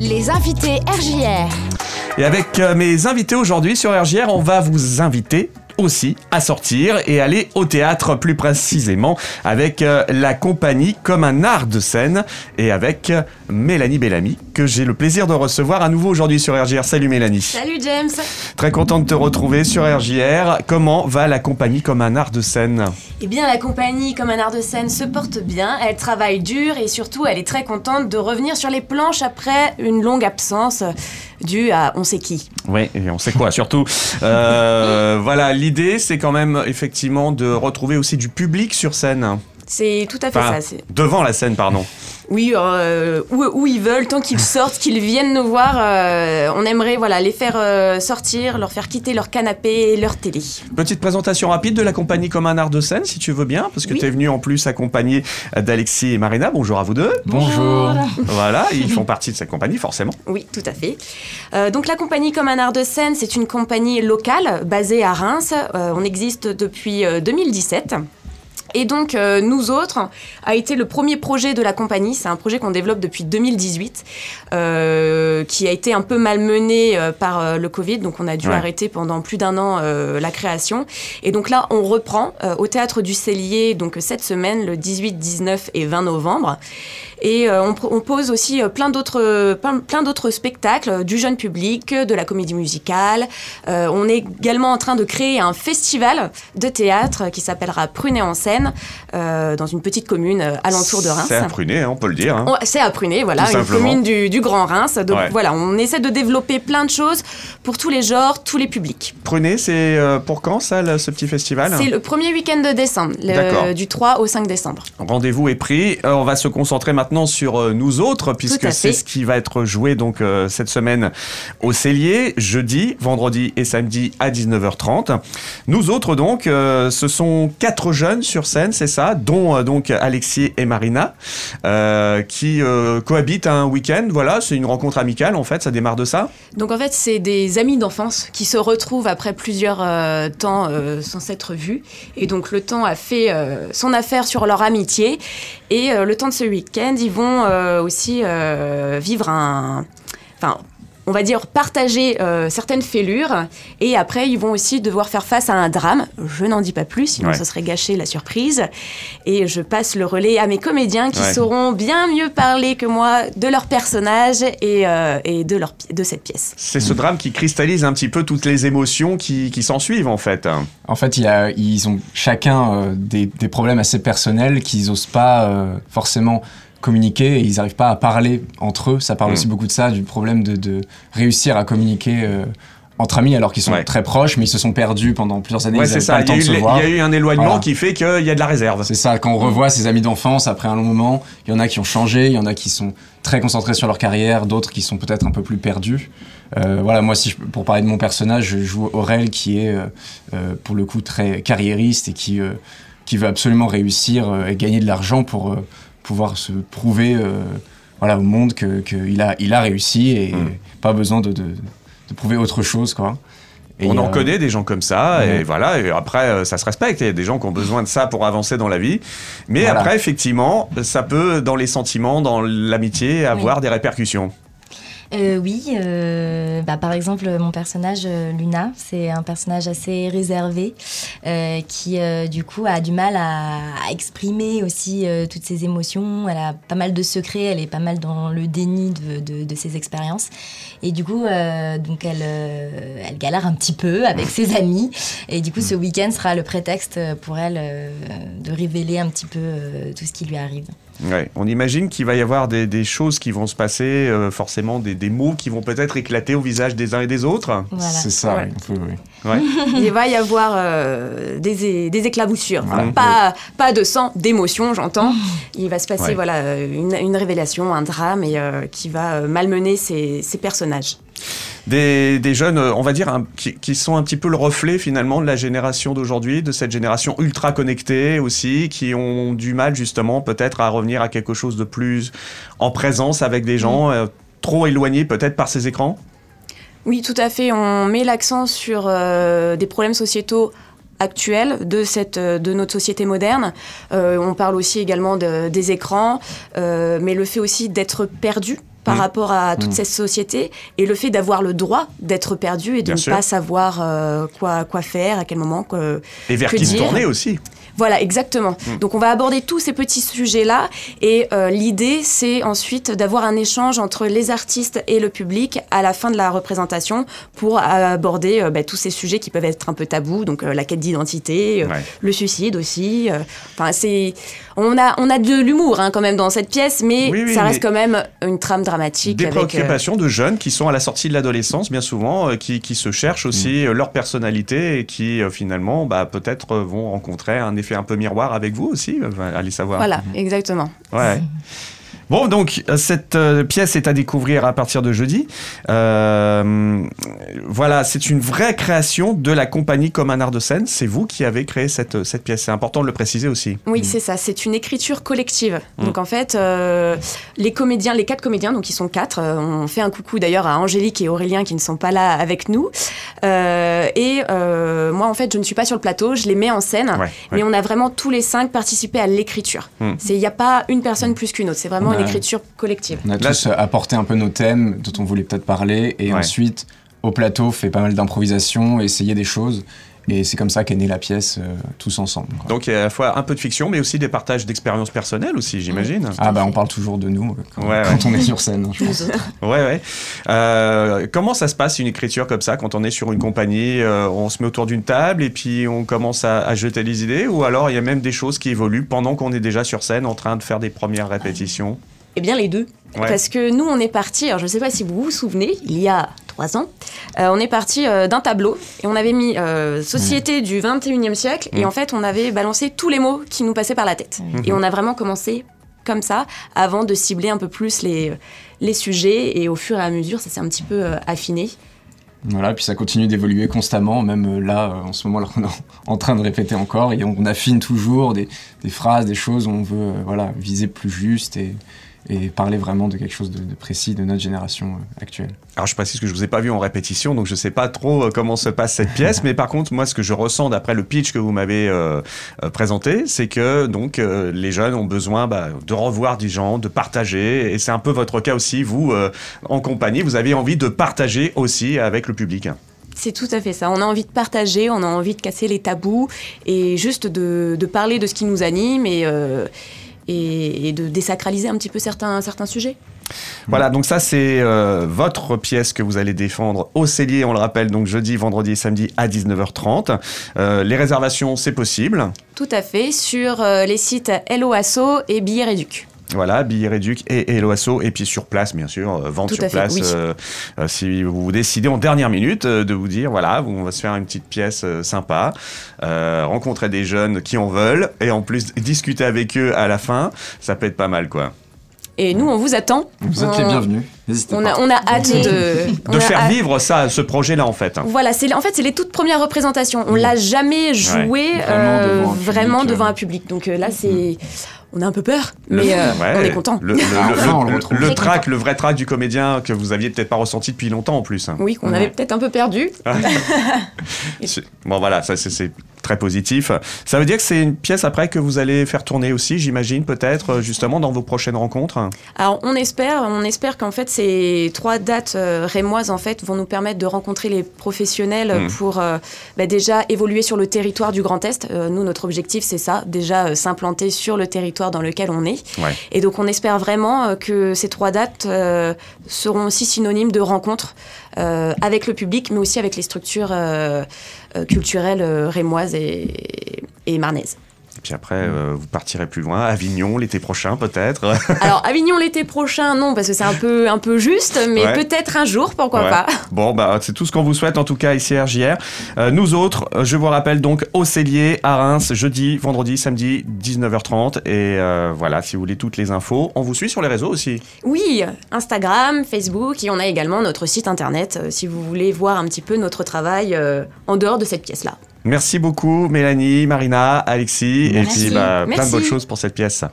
Les invités RJR. Et avec euh, mes invités aujourd'hui sur RJR, on va vous inviter aussi à sortir et aller au théâtre plus précisément avec euh, la compagnie comme un art de scène et avec euh, Mélanie Bellamy que j'ai le plaisir de recevoir à nouveau aujourd'hui sur RJR. Salut Mélanie. Salut James. Très content de te retrouver sur RJR. Comment va la compagnie comme un art de scène? Eh bien la compagnie comme un art de scène se porte bien, elle travaille dur et surtout elle est très contente de revenir sur les planches après une longue absence due à on sait qui. Oui, et on sait quoi surtout. Euh, voilà, l'idée c'est quand même effectivement de retrouver aussi du public sur scène. C'est tout à fait Enfin, ça. devant la scène, pardon. Oui, euh, où, où ils veulent, tant qu'ils sortent, qu'ils viennent nous voir, euh, on aimerait voilà, les faire euh, sortir, leur faire quitter leur canapé et leur télé. Petite présentation rapide de la compagnie comme un art de scène, si tu veux bien, parce que Oui. tu es venu en plus accompagné d'Alexis et Marina. Bonjour à vous deux. Bonjour. Voilà, ils font partie de cette compagnie, forcément. Oui, tout à fait. Euh, donc la compagnie comme un art de scène, c'est une compagnie locale basée à Reims. Euh, on existe depuis euh, 2017. Et donc, euh, nous autres, a été le premier projet de la compagnie. C'est un projet qu'on développe depuis 2018, euh, qui a été un peu malmené euh, par le Covid. Donc, on a dû Ouais. arrêter pendant plus d'un an la création. Et donc là, on reprend au Théâtre du Cellier, donc cette semaine, le 18, 19 et 20 novembre. Et euh, on, pose aussi euh, plein d'autres plein, plein d'autres spectacles, euh, du jeune public, euh, de la comédie musicale. Euh, on est également en train de créer un festival de théâtre qui s'appellera Prunet en scène, euh, dans une petite commune euh, alentour de Reims. C'est à Prunet, hein, on peut le dire. hein. C'est à Prunet, voilà, Tout une simplement. commune du, du Grand Reims. Donc Ouais. voilà, on essaie de développer plein de choses pour tous les genres, tous les publics. Prunet, c'est euh, pour quand ça, là, ce petit festival? C'est le premier week-end de décembre, le- du 3 au 5 décembre. Rendez-vous est pris. Euh, on va se concentrer maintenant sur euh, nous autres, puisque c'est ce qui va être joué donc euh, cette semaine au Cellier, jeudi, vendredi et samedi à 19h30. Nous autres donc, euh, ce sont quatre jeunes sur scène, c'est ça, dont donc Alexis et Marina, qui cohabitent un week-end. Voilà, c'est une rencontre amicale en fait. Ça démarre de ça. Donc en fait, c'est des amis d'enfance qui se retrouvent après plusieurs euh, temps euh, sans s'être vus. Et donc le temps a fait euh, son affaire sur leur amitié. Et euh, le temps de ce week-end, ils vont euh, aussi euh, vivre un... Enfin, on va dire partager euh, certaines fêlures. Et après, ils vont aussi devoir faire face à un drame. Je n'en dis pas plus, sinon Ouais. ce serait gâcher la surprise. Et je passe le relais à mes comédiens qui Ouais. sauront bien mieux parler que moi de leur personnage et, euh, et de, leur, pi- de cette pièce. C'est ce drame qui cristallise un petit peu toutes les émotions qui, qui s'en suivent en fait. En fait, il y a, ils ont chacun euh, des, des problèmes assez personnels qu'ils n'osent pas euh, forcément communiquer et ils n'arrivent pas à parler entre eux. Ça parle Mm. aussi beaucoup de ça, du problème de, de réussir à communiquer euh, entre amis alors qu'ils sont Ouais. très proches, mais ils se sont perdus pendant plusieurs années. Ouais, c'est ça. Il y, a eu, un éloignement Voilà. qui fait qu'il y a de la réserve. C'est ça, quand on revoit ses amis d'enfance après un long moment, il y en a qui ont changé, il y en a qui sont très concentrés sur leur carrière, d'autres qui sont peut-être un peu plus perdus. Euh, voilà, moi, si je- pour parler de mon personnage, je joue Aurel qui est euh, euh, pour le coup très carriériste et qui, euh, qui veut absolument réussir euh, et gagner de l'argent pour euh, pouvoir se prouver euh, voilà, au monde qu'il que a, il a réussi et Mm. pas besoin de, de, de prouver autre chose. Quoi. Et, on en euh, connaît des gens comme ça, et voilà, et après, euh, ça se respecte. Il y a des gens qui ont besoin de ça pour avancer dans la vie. Mais Voilà. après, effectivement, ça peut, dans les sentiments, dans l'amitié, avoir des répercussions. Euh, oui, euh, bah, par exemple, mon personnage euh, Luna, c'est un personnage assez réservé euh, qui, euh, du coup, a du mal à, à exprimer aussi euh, toutes ses émotions. Elle a pas mal de secrets, elle est pas mal dans le déni de, de- de ses expériences. Et du coup, donc elle, elle galère un petit peu avec ses amis. Et du coup, ce week-end sera le prétexte pour elle de révéler un petit peu tout ce qui lui arrive. Ouais. On imagine qu'il va y avoir des, des choses qui vont se passer, euh, forcément des, des mots qui vont peut-être éclater au visage des uns et des autres. Voilà. C'est ça, Ouais. oui, oui, oui. Ouais. Il va y avoir euh, des, des éclaboussures. Enfin, Ouais. pas, pas de sang, d'émotion, j'entends. Il va se passer Ouais. voilà, une, une révélation, un drame et, euh, qui va malmener ces, ces personnages. Des, des jeunes, euh, on va dire, un- qui, qui sont un petit peu le reflet finalement de la génération d'aujourd'hui, de cette génération ultra connectée aussi, qui ont du mal justement peut-être à revenir à quelque chose de plus en présence avec des gens, euh, trop éloignés peut-être par ces écrans? Oui, tout à fait. On met l'accent sur euh, des problèmes sociétaux actuels de, cette, de notre société moderne. Euh, on parle aussi également de- des écrans, euh, mais le fait aussi d'être perdu par Mm. rapport à toute Mm. cette société et le fait d'avoir le droit d'être perdu et de Bien ne sûr. pas savoir euh, quoi, quoi faire, à quel moment. quoi- Et vers Que qui se dire tourner aussi. Voilà, exactement. Mm. Donc on va aborder tous ces petits sujets-là et euh, l'idée c'est ensuite d'avoir un échange entre les artistes et le public à la fin de la représentation pour aborder euh, bah, tous ces sujets qui peuvent être un peu tabous, donc euh, la quête d'identité, euh, Ouais. le suicide aussi. euh, Enfin c'est, on a on a de l'humour hein, quand même dans cette pièce, mais Oui, oui, ça reste mais- quand même une trame dramatique. Des avec, euh, préoccupations de jeunes qui sont à la sortie de l'adolescence, bien souvent, euh, qui, qui se cherchent aussi euh, leur personnalité et qui, euh, finalement, bah, peut-être vont rencontrer un effet un peu miroir avec vous aussi. euh, allez savoir. Voilà, exactement. Ouais. Bon, donc, euh, cette euh, pièce est à découvrir à partir de jeudi. Euh, voilà, c'est une vraie création de la compagnie Comme un art de scène. C'est vous qui avez créé cette, cette pièce. C'est important de le préciser aussi. Oui, c'est ça. C'est une écriture collective. Mm. Donc en fait, euh, les comédiens, les quatre comédiens, donc ils sont quatre. euh, on fait un coucou d'ailleurs à Angélique et Aurélien qui ne sont pas là avec nous. Euh, et euh, moi, en fait, je ne suis pas sur le plateau. Je les mets en scène. Ouais, Mais on a vraiment tous les cinq participé à l'écriture. Mm. C'est Il n'y a pas une personne plus qu'une autre. C'est vraiment Ouais. une écriture collective. On a tous apporté un peu nos thèmes dont on voulait peut-être parler et Ouais. ensuite au plateau fait pas mal d'improvisation, essayer des choses et c'est comme ça qu'est née la pièce euh, tous ensemble. quoi. Donc, il y a à la fois un peu de fiction, mais aussi des partages d'expériences personnelles aussi, j'imagine. ah bah on parle toujours de nous euh, quand, Ouais, quand on est sur scène. hein, je pense. Ouais, ouais. Euh, comment ça se passe une écriture comme ça quand on est sur une compagnie euh, On se met autour d'une table et puis on commence à, à jeter les idées ou alors il y a même des choses qui évoluent pendant qu'on est déjà sur scène en train de faire des premières répétitions? Eh bien, les deux. Ouais. Parce que nous, on est parti, alors je ne sais pas si vous vous souvenez, il y a trois ans, euh, on est parti euh, d'un tableau et on avait mis euh, Société du 21e siècle et Mm. en fait, on avait balancé tous les mots qui nous passaient par la tête. Mhm. Et on a vraiment commencé comme ça avant de cibler un peu plus les, les sujets et au fur et à mesure, ça s'est un petit peu affiné. Voilà, puis ça continue d'évoluer constamment, même là, en ce moment, là, on est en train de répéter encore, et on, affine toujours des, des phrases, des choses où on veut voilà, viser plus juste et, et parler vraiment de quelque chose de, de précis de notre génération euh, actuelle. Alors je précise que je vous ai pas vu en répétition, donc je sais pas trop euh, comment se passe cette pièce, mais par contre moi ce que je ressens d'après le pitch que vous m'avez euh, euh, présenté, c'est que donc euh, les jeunes ont besoin bah, de revoir des gens, de partager, et c'est un peu votre cas aussi, vous euh, en compagnie, vous avez envie de partager aussi avec le public. C'est tout à fait ça. On a envie de partager, on a envie de casser les tabous et juste de, de parler de ce qui nous anime et, euh, et, et de désacraliser un petit peu certains, certains sujets. Voilà, donc ça c'est euh, votre pièce que vous allez défendre au Cellier, on le rappelle, donc jeudi, vendredi et samedi à 19h30. Euh, les réservations, c'est possible. Tout à fait, sur euh, les sites Hello Asso et Billets Réduc. Voilà, billets réduc et, et l'OASO, et puis sur place, bien sûr, euh, vente Tout sur fait, place. oui. euh, euh, si vous décidez en dernière minute euh, de vous dire, voilà, on va se faire une petite pièce euh, sympa, euh, rencontrer des jeunes qui en veulent, et en plus discuter avec eux à la fin, ça peut être pas mal, quoi. Et nous, on vous attend. Vous êtes les bienvenus, On a, on a hâte de... on De a faire hâte- vivre ça, ce projet-là, en fait. Voilà, c'est en fait c'est les toutes premières représentations. On l'a jamais joué Vraiment euh, devant un vraiment public, devant un public. Donc là, c'est on a un peu peur, mais euh, Ouais, on est content. Le, le, Ah, le- enfin, on le le- retrouve. le Très track, le vrai track du comédien que vous aviez peut-être pas ressenti depuis longtemps en plus. Oui, qu'on Ouais. avait peut-être un peu perdu. Bon voilà, ça c'est- c'est très positif. Ça veut dire que c'est une pièce après que vous allez faire tourner aussi, j'imagine, peut-être, euh, justement, dans vos prochaines rencontres. Alors on espère, on espère qu'en fait ces trois dates euh, rémoises en fait vont nous permettre de rencontrer les professionnels Mm. pour euh, bah, déjà évoluer sur le territoire du Grand Est. Euh, nous notre objectif c'est ça, déjà s'implanter sur le territoire dans lequel on est. Ouais. Et donc on espère vraiment que ces trois dates seront aussi synonymes de rencontres avec le public, mais aussi avec les structures euh, euh, culturelles euh, rémoises et, et marnaises. Et puis après, euh, vous partirez plus loin, Avignon l'été prochain peut-être. Alors Avignon l'été prochain, non, parce que c'est un peu, un peu juste, mais Ouais. peut-être un jour, pourquoi Ouais. pas. Bon, bah, c'est tout ce qu'on vous souhaite en tout cas ici à RJR. Euh, nous autres, euh, je vous rappelle donc au Cellier à Reims, jeudi, vendredi, samedi, 19h30. Et euh, voilà, si vous voulez toutes les infos, on vous suit sur les réseaux aussi. Oui, Instagram, Facebook, et on a également notre site internet si vous voulez voir un petit peu notre travail en dehors de cette pièce-là. Merci beaucoup, Mélanie, Marina, Alexis, et puis bah, plein de bonnes choses pour cette pièce.